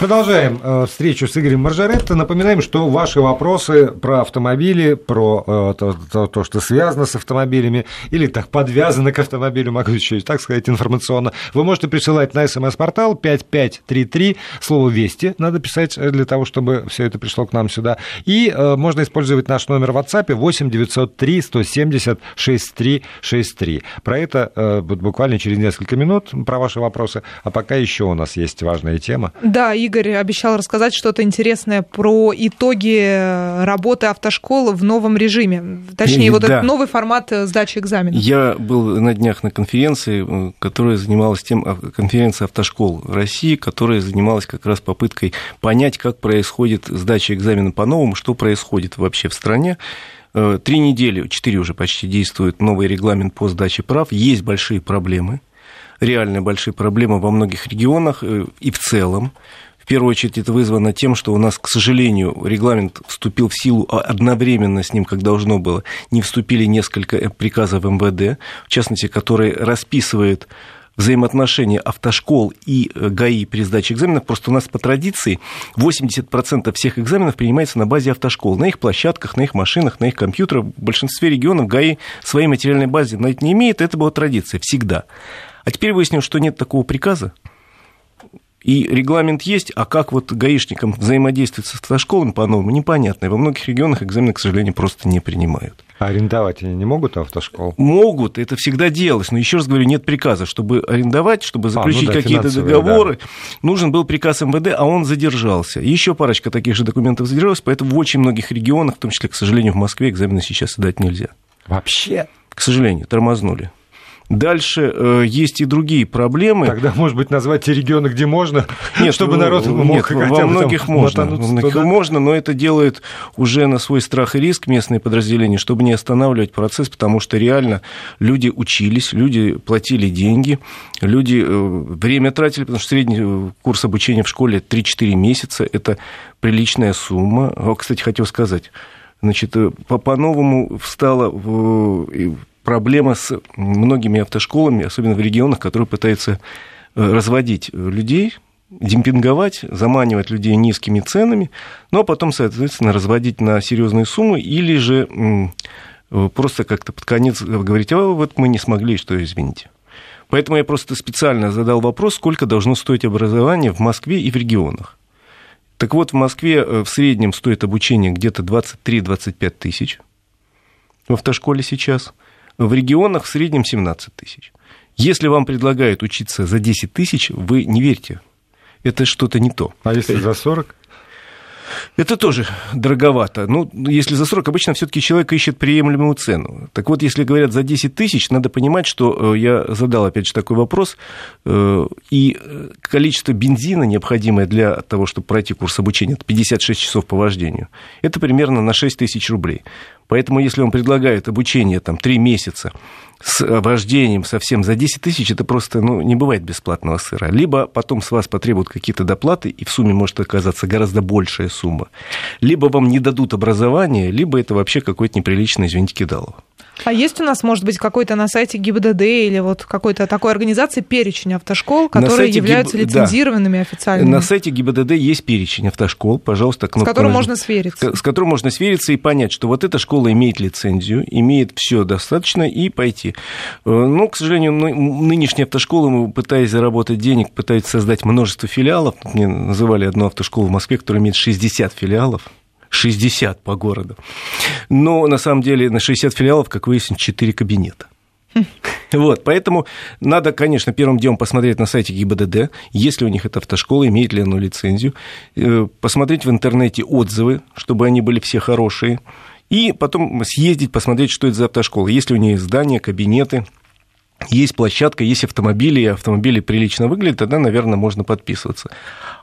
Продолжаем э, встречу с Игорем Маржаретто. Напоминаем, что ваши вопросы про автомобили, про э, то, то, то, что связано с автомобилями, или так подвязано к автомобилю, могу еще так сказать, информационно, вы можете присылать на смс-портал 5533, слово «Вести» надо писать для того, чтобы все это пришло к нам сюда. И э, можно использовать наш номер в WhatsApp 8 903 170 6363. Про это э, буквально через несколько минут, про ваши вопросы. А пока еще у нас есть важная тема. Да, и Игорь обещал рассказать что-то интересное про итоги работы автошкол в новом режиме. Точнее, и, вот да. этот новый формат э, сдачи экзамена. Я был на днях на конференции, э, которая занималась тем, конференция автошкол России, которая занималась как раз попыткой понять, как происходит сдача экзамена по-новому, что происходит вообще в стране. Э, три недели, четыре уже почти действует новый регламент по сдаче прав. Есть большие проблемы, реальные большие проблемы во многих регионах и в целом первую очередь это вызвано тем, что у нас, к сожалению, регламент вступил в силу а одновременно с ним, как должно было. Не вступили несколько э, приказов МВД, в частности, которые расписывают взаимоотношения автошкол и э, ГАИ при сдаче экзаменов. Просто у нас по традиции 80% всех экзаменов принимается на базе автошкол, на их площадках, на их машинах, на их компьютерах. В большинстве регионов ГАИ своей материальной базы на это не имеет, это была традиция всегда. А теперь выяснилось, что нет такого приказа, и регламент есть, а как вот гаишникам взаимодействовать с автошколами по-новому, непонятно. И во многих регионах экзамены, к сожалению, просто не принимают. А арендовать они не могут автошкол? Могут, это всегда делалось. Но еще раз говорю, нет приказа. Чтобы арендовать, чтобы заключить а, ну да, какие-то договоры, да. нужен был приказ МВД, а он задержался. Еще парочка таких же документов задержалась, поэтому в очень многих регионах, в том числе, к сожалению, в Москве, экзамены сейчас сдать нельзя. Вообще? К сожалению, тормознули. Дальше э, есть и другие проблемы. Тогда, может быть, назвать те регионы, где можно, нет, чтобы ну, народ мог нет, хотя во многих там, можно, во многих можно, но это делает уже на свой страх и риск местные подразделения, чтобы не останавливать процесс, потому что реально люди учились, люди платили деньги, люди э, время тратили, потому что средний э, курс обучения в школе 3-4 месяца, это приличная сумма. Кстати, хотел сказать, значит, э, по-новому встала проблема с многими автошколами, особенно в регионах, которые пытаются э, разводить людей, демпинговать, заманивать людей низкими ценами, ну а потом, соответственно, разводить на серьезные суммы или же э, просто как-то под конец говорить, а вот мы не смогли, что извините. Поэтому я просто специально задал вопрос, сколько должно стоить образование в Москве и в регионах. Так вот, в Москве э, в среднем стоит обучение где-то 23-25 тысяч в автошколе сейчас – в регионах в среднем 17 тысяч. Если вам предлагают учиться за 10 тысяч, вы не верьте. Это что-то не то. А если за 40? Это тоже дороговато. Ну, если за 40, обычно все-таки человек ищет приемлемую цену. Так вот, если говорят за 10 тысяч, надо понимать, что э, я задал, опять же, такой вопрос, э, и э, количество бензина, необходимое для того, чтобы пройти курс обучения, это 56 часов по вождению, это примерно на 6 тысяч рублей. Поэтому, если он предлагает обучение там, 3 месяца с вождением совсем за 10 тысяч, это просто ну, не бывает бесплатного сыра. Либо потом с вас потребуют какие-то доплаты, и в сумме может оказаться гораздо большая сумма. Либо вам не дадут образование, либо это вообще какой-то неприличный, извините, кидалово. А есть у нас, может быть, какой-то на сайте ГИБДД или вот какой-то такой организации перечень автошкол, которые являются ГИБ... лицензированными да. официальными? На сайте ГИБДД есть перечень автошкол, пожалуйста, кнопка. С которым можно свериться. С которым можно свериться и понять, что вот эта школа имеет лицензию, имеет все достаточно и пойти. Э, ну, к сожалению, нынешние автошколы, пытаясь заработать денег, пытаются создать множество филиалов. Мне называли одну автошколу в Москве, которая имеет 60 филиалов. 60 по городу. Но на самом деле на 60 филиалов, как выяснилось, 4 кабинета. Вот, поэтому надо, конечно, первым делом посмотреть на сайте ГИБДД, есть ли у них эта автошкола, имеет ли она лицензию, э, посмотреть в интернете отзывы, чтобы они были все хорошие, и потом съездить, посмотреть, что это за автошкола, есть ли у нее здания, кабинеты, есть площадка, есть автомобили, и автомобили прилично выглядят, тогда, наверное, можно подписываться.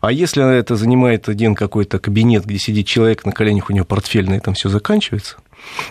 А если это занимает один какой-то кабинет, где сидит человек на коленях, у него портфель, на этом все заканчивается –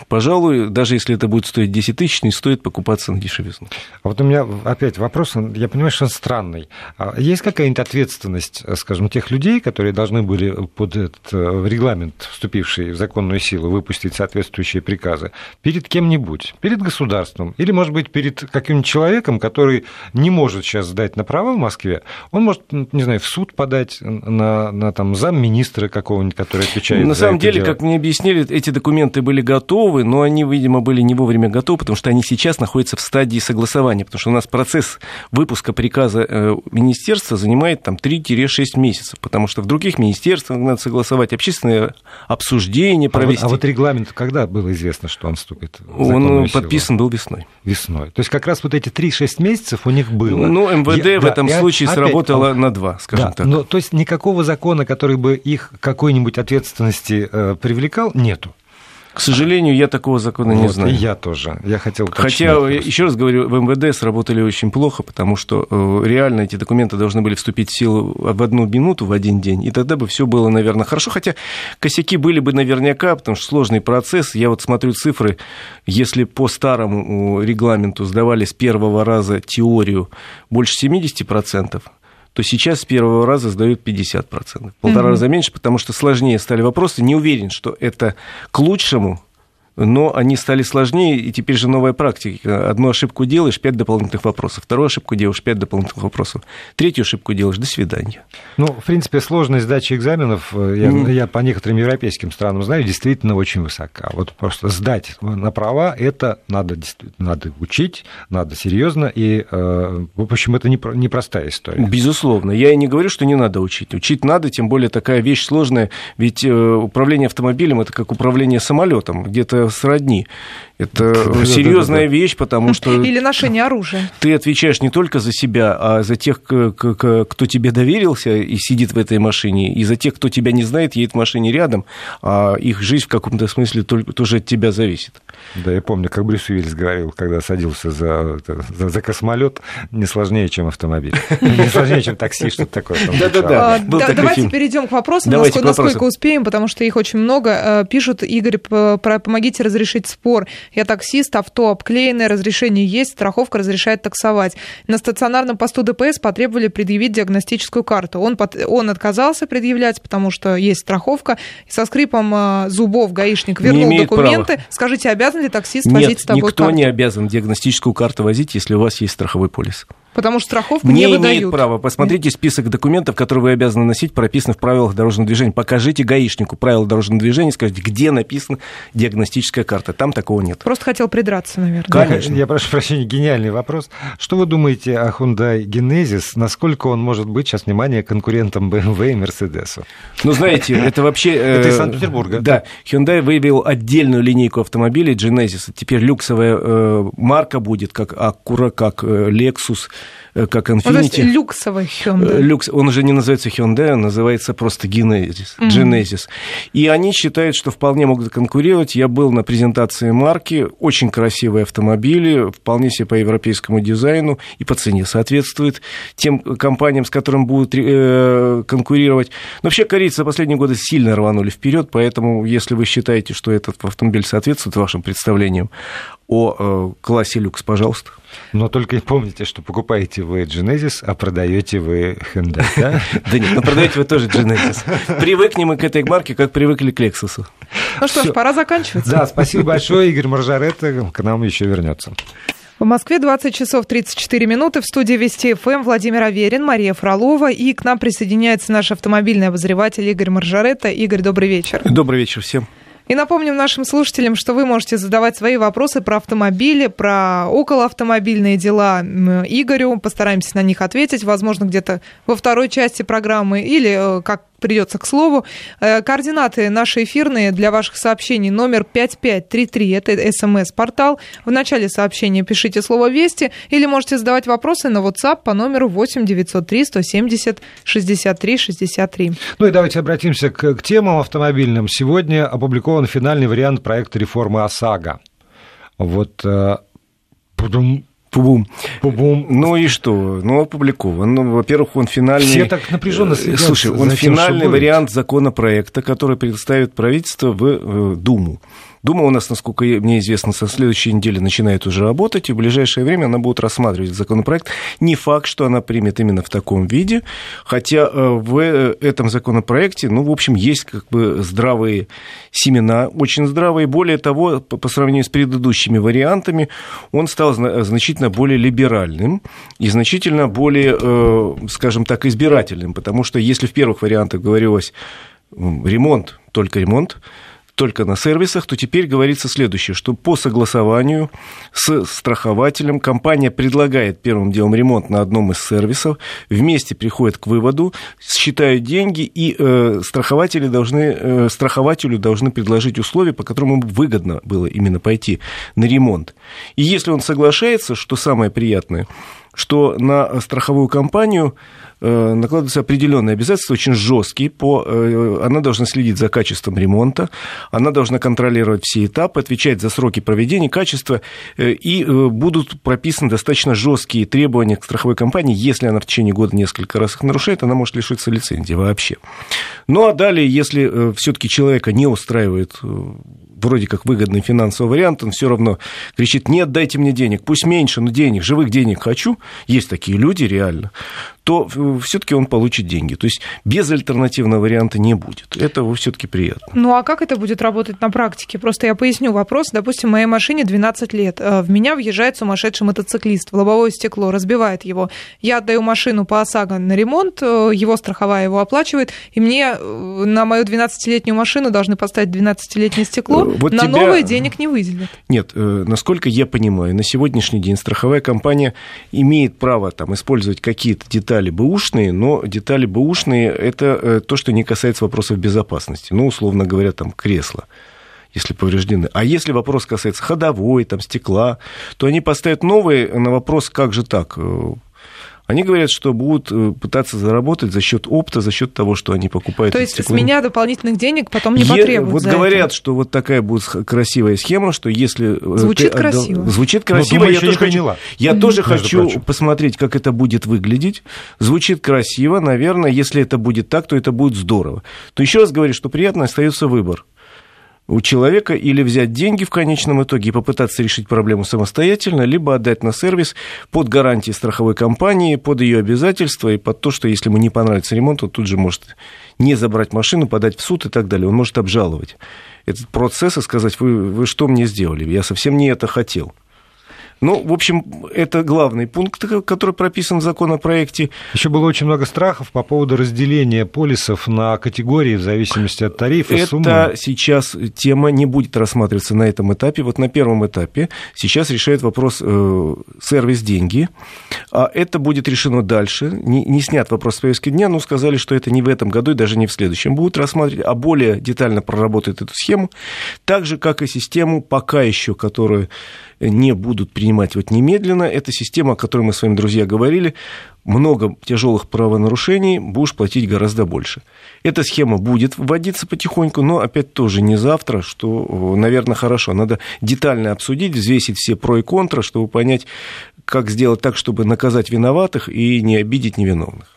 пожалуй, даже если это будет стоить 10 тысяч, не стоит покупаться на дешевизну. А вот у меня опять вопрос, я понимаю, что он странный. А есть какая-нибудь ответственность, скажем, тех людей, которые должны были под этот э, регламент, вступивший в законную силу, выпустить соответствующие приказы, перед кем-нибудь, перед государством, или, может быть, перед каким-нибудь человеком, который не может сейчас сдать на права в Москве, он может, не знаю, в суд подать на, на там, замминистра какого-нибудь, который отвечает На за самом это деле, дело. как мне объяснили, эти документы были готовы, но они, видимо, были не вовремя готовы, потому что они сейчас находятся в стадии согласования, потому что у нас процесс выпуска приказа э, министерства занимает там 3-6 месяцев, потому что в других министерствах надо согласовать общественное обсуждение провести. А вот, а вот регламент когда было известно, что он вступит? Он подписан был весной. Весной. То есть как раз вот эти 3-6 месяцев у них было. Ну, МВД Я- в да, этом случае опять- сработало на два, скажем да, так. Но, то есть никакого закона, который бы их к какой-нибудь ответственности э, привлекал, нету. К сожалению, я такого закона не Вот, знаю. И я тоже. Я хотел Хотя, просто. еще раз говорю, в МВД сработали очень плохо, потому что э, реально эти документы должны были вступить в силу в одну минуту, в один день, и тогда бы все было, наверное, хорошо. Хотя косяки были бы наверняка, потому что сложный процесс. Я вот смотрю цифры, если по старому э, регламенту сдавали с первого раза теорию больше 70%, то сейчас с первого раза сдают 50%. Полтора Мгм. раза меньше, потому что сложнее стали вопросы. Не уверен, что это к лучшему, но они стали сложнее, и теперь же новая практика. Одну ошибку делаешь, пять дополнительных вопросов. Вторую ошибку делаешь, пять дополнительных вопросов. Третью ошибку делаешь, до свидания. Ну, в принципе, сложность сдачи экзаменов, э, я, Мгм. я по некоторым европейским странам знаю, действительно очень высока. Вот просто сдать на права, это надо, надо учить, надо серьезно, и, э, в общем, это не про- непростая история. Безусловно. Я и не говорю, что не надо учить. Учить надо, тем более такая вещь сложная. Ведь э, управление автомобилем это как управление самолетом, где-то сродни. Это Да-да-да-да. серьезная вещь, потому что Или ношение оружия. ты отвечаешь не только за себя, а за тех, кто тебе доверился и сидит в этой машине, и за тех, кто тебя не знает, едет в машине рядом, а их жизнь в каком-то смысле только, тоже от тебя зависит. Да, я помню, как Брюс Уиллис говорил, когда садился за, за, за космолет, не сложнее, чем автомобиль. Не сложнее, чем такси, что-то такое. Да-да-да. А, да- Давайте перейдем к вопросам, Давайте насколько, успеем, потому что их очень много. Э, Пишут, Игорь, п- помогите разрешить спор. Я таксист, авто обклеенное, разрешение есть, страховка разрешает таксовать. На стационарном посту ДПС потребовали предъявить диагностическую карту. Он, под- он отказался предъявлять, потому что есть страховка. И со скрипом э, зубов гаишник вернул документы. Скажите, обязан ли таксист возить Нет, с собой никто карту? не обязан диагностическую карту возить, если у вас есть страховой полис. Потому что страховку Не, не, имеет выдают. права. Посмотрите список документов, которые вы обязаны носить, прописаны в правилах дорожного движения. Покажите гаишнику правила дорожного движения, скажите, где написана диагностическая карта. Там такого нет. Просто хотел придраться, наверное. Конечно. Я, я прошу прощения, гениальный вопрос. Что вы думаете о Hyundai Genesis? Насколько он может быть, сейчас, внимание, конкурентом BMW и Mercedes? Ну, знаете, это вообще... э, Это из Санкт-Петербурга. Да. Hyundai выявил отдельную линейку автомобилей Genesis. Теперь люксовая э, марка будет, как Acura, как э, Lexus, э, как Ну, Infiniti. люксовый Э, Hyundai. Люкс, он уже не называется Hyundai, он называется просто Genesis. Мгм. Genesis. И они считают, что вполне могут конкурировать. Я был на презентации марки, очень красивые автомобили, вполне себе по европейскому дизайну и по цене соответствует тем компаниям, с которыми будут э, конкурировать. Но вообще корейцы за последние годы сильно рванули вперед, поэтому если вы считаете, что этот автомобиль соответствует вашим представлениям о э, классе люкс, пожалуйста. Но только и помните, что покупаете вы Genesis, а продаете вы Hyundai, да? Да нет, ну продаете вы тоже Genesis. Привыкнем мы к этой марке, как привыкли к Lexus. Ну что ж, пора заканчивать. Да, спасибо большое. Игорь Маржаретта к нам еще вернется. В Москве 20 часов 34 минуты. В студии Вести ФМ Владимир Аверин, Мария Фролова. И к нам присоединяется наш автомобильный обозреватель Игорь Маржаретта. Игорь, добрый вечер. Добрый вечер всем. И напомним нашим слушателям, что вы можете задавать свои вопросы про автомобили, про околоавтомобильные дела Игорю. Постараемся на них ответить, возможно, где-то во второй части программы или э, как придется к слову. Э, Координаты наши эфирные для ваших сообщений номер 5533, это смс-портал. В начале сообщения пишите слово «Вести» или можете задавать вопросы на WhatsApp по номеру 8 903 170 63 63. Ну и давайте обратимся к, к темам автомобильным. Сегодня опубликован финальный вариант проекта реформы ОСАГО. Вот э, пудум, Пубум. пубум. Ну и что? Ну, опубликован. Ну, во-первых, он финальный... Все так напряженно Э, следят Слушай, за он тем, что финальный вариант законопроекта, который представит правительство в э, Думу. Дума у нас, насколько мне известно, со следующей недели начинает уже работать, и в ближайшее время она будет рассматривать законопроект. Не факт, что она примет именно в таком виде, хотя э, в э, этом законопроекте, ну, в общем, есть как бы здравые семена, очень здравые. Более того, по сравнению с предыдущими вариантами, он стал значительно более либеральным и значительно более, э, скажем так, избирательным, потому что если в первых вариантах говорилось ремонт, только ремонт, только на сервисах, то теперь говорится следующее, что по согласованию с страхователем компания предлагает первым делом ремонт на одном из сервисов, вместе приходят к выводу, считают деньги, и э, страхователи должны, э, страхователю должны предложить условия, по которым ему выгодно было именно пойти на ремонт. И если он соглашается, что самое приятное, что на страховую компанию накладываются определенные обязательства, очень жесткие. По, э, она должна следить за качеством ремонта, она должна контролировать все этапы, отвечать за сроки проведения, качества, э, и будут прописаны достаточно жесткие требования к страховой компании. Если она в течение года несколько раз их нарушает, она может лишиться лицензии вообще. Ну а далее, если все-таки человека не устраивает вроде как выгодный финансовый вариант, он все равно кричит, нет, дайте мне денег, пусть меньше, но денег, живых денег хочу, есть такие люди реально, то все-таки он получит деньги. То есть без альтернативного варианта не будет. Это все-таки приятно. Ну а как это будет работать на практике? Просто я поясню вопрос. Допустим, моей машине 12 лет. Э, в меня въезжает сумасшедший мотоциклист в лобовое стекло, разбивает его. Я отдаю машину по ОСАГО на ремонт, э, его страховая его оплачивает, и мне э, на мою 12-летнюю машину должны поставить 12-летнее стекло, вот на тебя... новые денег не выделят. Нет, насколько я понимаю, на сегодняшний день страховая компания имеет право там, использовать какие-то детали детали бэушные, но детали бэушные – это э, то, что не касается вопросов безопасности. Ну, условно говоря, там кресла если повреждены. А если вопрос касается ходовой, там, стекла, то они поставят новые на вопрос, как же так, э, они говорят, что будут э, пытаться заработать за счет опта, за счет того, что они покупают. То есть стекло. с меня дополнительных денег потом не потребуют. Вот говорят, это. что вот такая будет красивая схема, что если э, звучит ты, красиво, звучит красиво. Но, думаю, я тоже хочу, я mm-hmm. тоже хочу прочим. посмотреть, как это будет выглядеть. Звучит красиво, наверное, если это будет так, то это будет здорово. То еще раз говорю, что приятно остается выбор у человека или взять деньги в конечном итоге и попытаться решить проблему самостоятельно, либо отдать на сервис под гарантией страховой компании, под ее обязательства и под то, что если ему не понравится ремонт, он тут же может не забрать машину, подать в суд и так далее. Он может обжаловать этот процесс и сказать, вы, вы что мне сделали? Я совсем не это хотел. Ну, в общем, это главный пункт, который прописан в законопроекте. Еще было очень много страхов по поводу разделения полисов на категории в зависимости от тарифа, это суммы. Это сейчас тема не будет рассматриваться на этом этапе. Вот на первом этапе сейчас решает вопрос э, сервис деньги, а это будет решено дальше. Не, не снят вопрос с повестки дня, но сказали, что это не в этом году и даже не в следующем будут рассматривать, а более детально проработают эту схему, так же, как и систему пока еще, которую не будут принимать вот немедленно. Это система, о которой мы с вами, друзья, говорили. Много тяжелых правонарушений, будешь платить гораздо больше. Эта схема будет вводиться потихоньку, но опять тоже не завтра, что, наверное, хорошо. Надо детально обсудить, взвесить все про и контра, чтобы понять, как сделать так, чтобы наказать виноватых и не обидеть невиновных.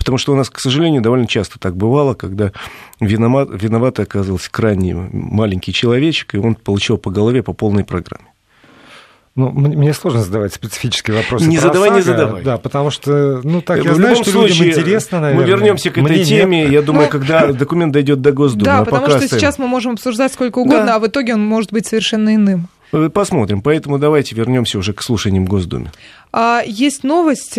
Потому что у нас, к сожалению, довольно часто так бывало, когда виноват, виноватый оказывался крайне маленький человечек, и он получил по голове по полной программе. Ну, мне сложно задавать специфические вопросы. Не задавай, САГО, не задавай. Да, потому что, ну, так, я в знаю, что случае, людям интересно, наверное. Мы вернемся к этой Мне теме, нет. я думаю, ну, когда документ дойдет до Госдумы. Да, потому что оставим. сейчас мы можем обсуждать сколько угодно, да. а в итоге он может быть совершенно иным. Э, посмотрим. Поэтому давайте вернемся уже к слушаниям в Госдуме. А, есть новость.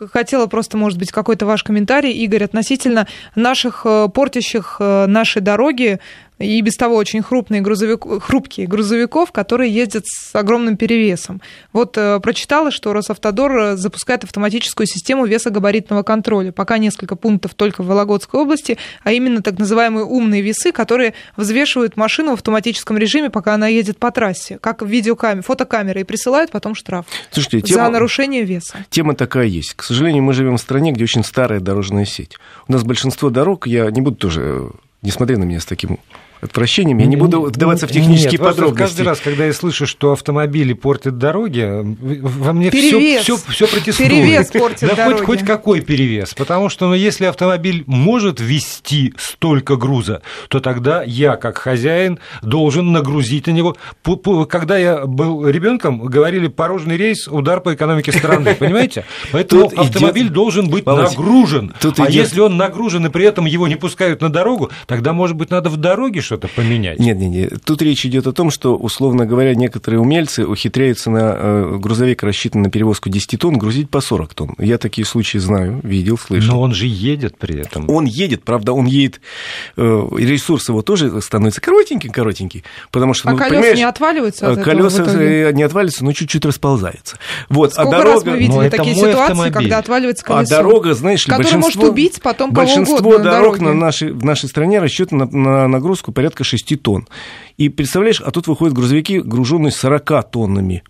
Э, хотела просто, может быть, какой-то ваш комментарий, Игорь, относительно наших э, портящих наши дороги и без того очень крупные грузовик, хрупкие грузовиков, которые ездят с огромным перевесом. Вот э, прочитала, что Росавтодор э, запускает автоматическую систему весогабаритного контроля. Пока несколько пунктов только в Вологодской области, а именно так называемые умные весы, которые взвешивают машину в автоматическом режиме, пока она едет по трассе, как в видеокамере, фотокамеры, и присылают потом штраф Слушайте, тема, за нарушение веса. Тема такая есть. К сожалению, мы живем в стране, где очень старая дорожная сеть. У нас большинство дорог, я не буду тоже, э, не смотри на меня с таким отвращением. Я не буду вдаваться в технические Нет, подробности. Каждый раз, когда я слышу, что автомобили портят дороги, во мне все, все, все протестует. Перевес портит да дороги. Хоть, хоть какой перевес. Потому что ну, если автомобиль может вести столько груза, то тогда я, как хозяин, должен нагрузить на него. Когда я был ребенком, говорили порожный рейс, удар по экономике страны. Понимаете? Поэтому Тут автомобиль идет... должен быть Володь, нагружен. Тут а идет... если он нагружен и при этом его не пускают на дорогу, тогда, может быть, надо в дороге что-то поменять. Нет, нет, нет. Тут речь идет о том, что, условно говоря, некоторые умельцы ухитряются на э, грузовик, рассчитанный на перевозку 10 тонн, грузить по 40 тонн. Я такие случаи знаю, видел, слышал. Но он же едет при этом. Он едет, правда, он едет, э, ресурс его тоже становится коротенький-коротенький, потому что, а ну, колеса не отваливаются от Колеса не отваливаются, но чуть-чуть расползаются. Вот, а Сколько а дорога... раз мы видели такие ситуации, автомобиль. когда отваливается колесо? А дорога, знаешь ли, большинство... может убить потом Большинство кого угодно дорог на, на нашей, в нашей стране рассчитано на, на нагрузку порядка 6 тонн. И представляешь, а тут выходят грузовики, груженные 40 тоннами.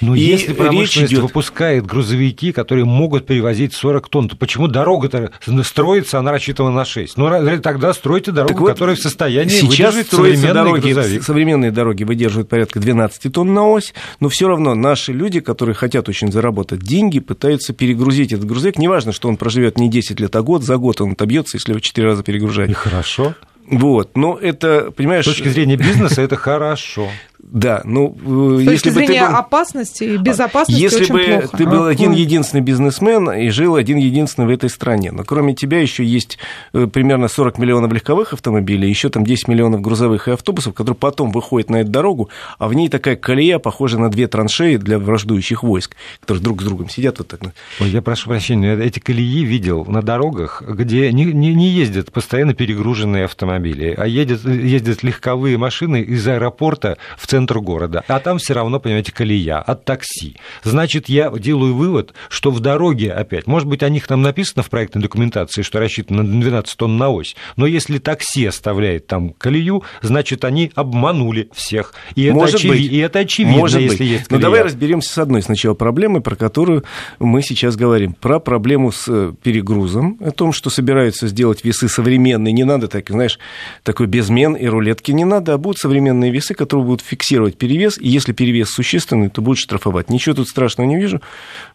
Но и если промышленность идет... выпускает грузовики, которые могут перевозить 40 тонн, то почему дорога-то строится, она рассчитана на 6? Ну, тогда стройте дорогу, вот которая в состоянии сейчас выдержать дороги, грузовик. Современные дороги выдерживают порядка 12 тонн на ось, но все равно наши люди, которые хотят очень заработать деньги, пытаются перегрузить этот грузовик. Неважно, что он проживет не 10 лет, а год, за год он отобьется, если его 4 раза перегружать. И хорошо. Вот, но это, понимаешь... С точки зрения бизнеса это хорошо. Да, ну, С если точки бы зрения ты был... опасности и безопасности Если очень бы плохо. ты был один единственный бизнесмен и жил один единственный в этой стране, но кроме тебя еще есть э, примерно 40 миллионов легковых автомобилей, еще там 10 миллионов грузовых и автобусов, которые потом выходят на эту дорогу, а в ней такая колея, похожая на две траншеи для враждующих войск, которые друг с другом сидят вот так. Ой, я прошу прощения, эти колеи видел на дорогах, где не, не, не ездят постоянно перегруженные автомобили, а едят, ездят легковые машины из аэропорта в центр города, а там все равно, понимаете, колея от такси. Значит, я делаю вывод, что в дороге опять, может быть, о них там написано в проектной документации, что рассчитано на 12 тонн на ось, но если такси оставляет там колею, значит, они обманули всех. И это, может очевид... быть. И это очевидно, может если быть. есть колея. Но давай разберемся с одной сначала проблемой, про которую мы сейчас говорим. Про проблему с э, перегрузом, о том, что собираются сделать весы современные. Не надо, так, знаешь, такой безмен и рулетки не надо, а будут современные весы, которые будут фиксировать фиксировать перевес, и если перевес существенный, то будет штрафовать. Ничего тут страшного не вижу.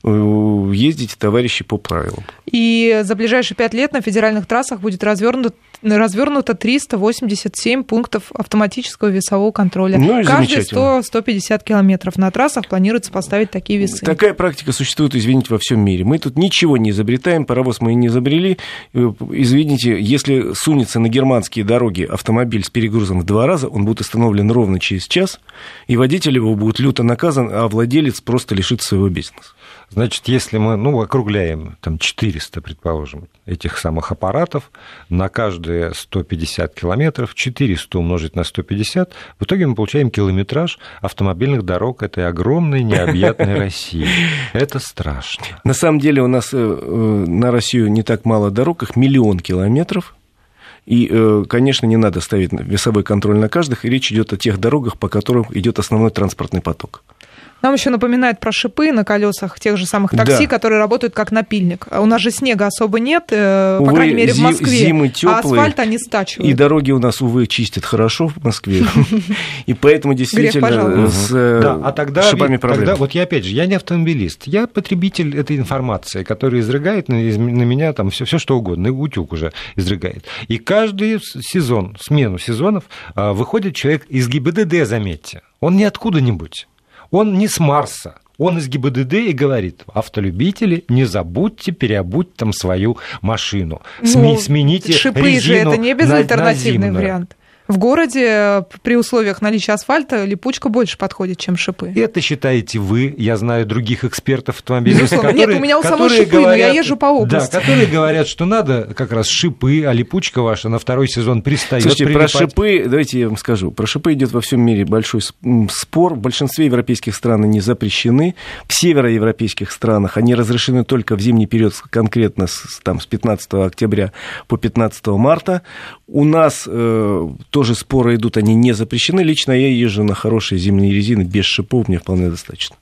Э, ездите, товарищи, по правилам. И за ближайшие пять лет на федеральных трассах будет развернуто, развернуто 387 пунктов автоматического весового контроля. Ну, Каждые 100-150 километров на трассах планируется поставить такие весы. Такая практика существует, извините, во всем мире. Мы тут ничего не изобретаем, паровоз мы и не изобрели. Э, извините, если сунется на германские дороги автомобиль с перегрузом в два раза, он будет остановлен ровно через час, и водитель его будет люто наказан, а владелец просто лишится своего бизнеса. Значит, если мы, ну, округляем, там, 400, предположим, этих самых аппаратов, на каждые 150 километров, 400 умножить на 150, в итоге мы получаем километраж автомобильных дорог этой огромной необъятной России. Это страшно. На самом деле у нас э, э, на Россию не так мало дорог, их миллион километров, и, э, конечно, не надо ставить весовой контроль на каждых, и речь идет о тех дорогах, по которым идет основной транспортный поток. Нам еще напоминает про шипы на колесах тех же самых такси, да. которые работают как напильник. А у нас же снега особо нет, э, увы, по крайней мере, в Москве. Зимы теплые, а асфальт они стачивают. И дороги у нас, увы, чистят хорошо в Москве. И поэтому действительно с э, а шипами проблемы. Вот я опять же, я не автомобилист, я потребитель этой информации, которая изрыгает на меня там все что угодно, утюг уже изрыгает. И каждый сезон, смену сезонов, а, выходит человек из ГИБДД, заметьте. Он не откуда-нибудь. Он не с Марса. Он из ГИБДД и говорит, автолюбители, не забудьте переобуть там свою машину. Ну, Смените шипы резину же это не безальтернативный вариант. В городе при условиях наличия асфальта липучка больше подходит, чем шипы. Это считаете вы, я знаю других экспертов автомобилистов, которые, Нет, у меня у самой шипы, говорят, но я езжу по области. Да, которые говорят, что надо как раз шипы, а липучка ваша на второй сезон пристает. Слушайте, прилипать. про шипы, давайте я вам скажу, про шипы идет во всем мире большой спор. В большинстве европейских стран они запрещены. В североевропейских странах они разрешены только в зимний период, конкретно с, там, с 15 октября по 15 марта. У нас э, тоже споры идут, они не запрещены. Лично я езжу на хорошие зимние резины без шипов, мне вполне достаточно.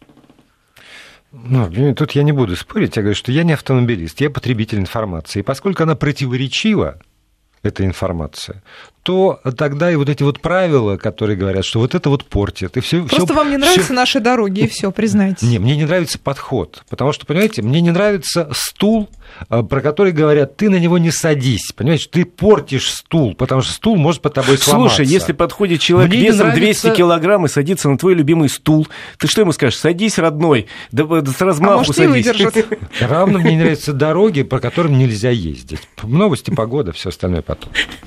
Ну, тут я не буду спорить, я говорю, что я не автомобилист, я потребитель информации. И поскольку она противоречива, эта информация, то тогда и вот эти вот правила, которые говорят, что вот это вот портит. И все, Просто все, вам не нравятся все... наши дороги, и все, признайте. Не, мне не нравится подход. Потому что, понимаете, мне не нравится стул, а, про который говорят, ты на него не садись. Понимаете, ты портишь стул, потому что стул может под тобой сломаться. Слушай, если подходит человек мне весом нравится... 200 килограмм и садится на твой любимый стул, ты что ему скажешь? Садись, родной, да, с размаху а может, садись. Равно мне не нравятся дороги, по которым нельзя ездить. Новости, погода, все остальное потом. と。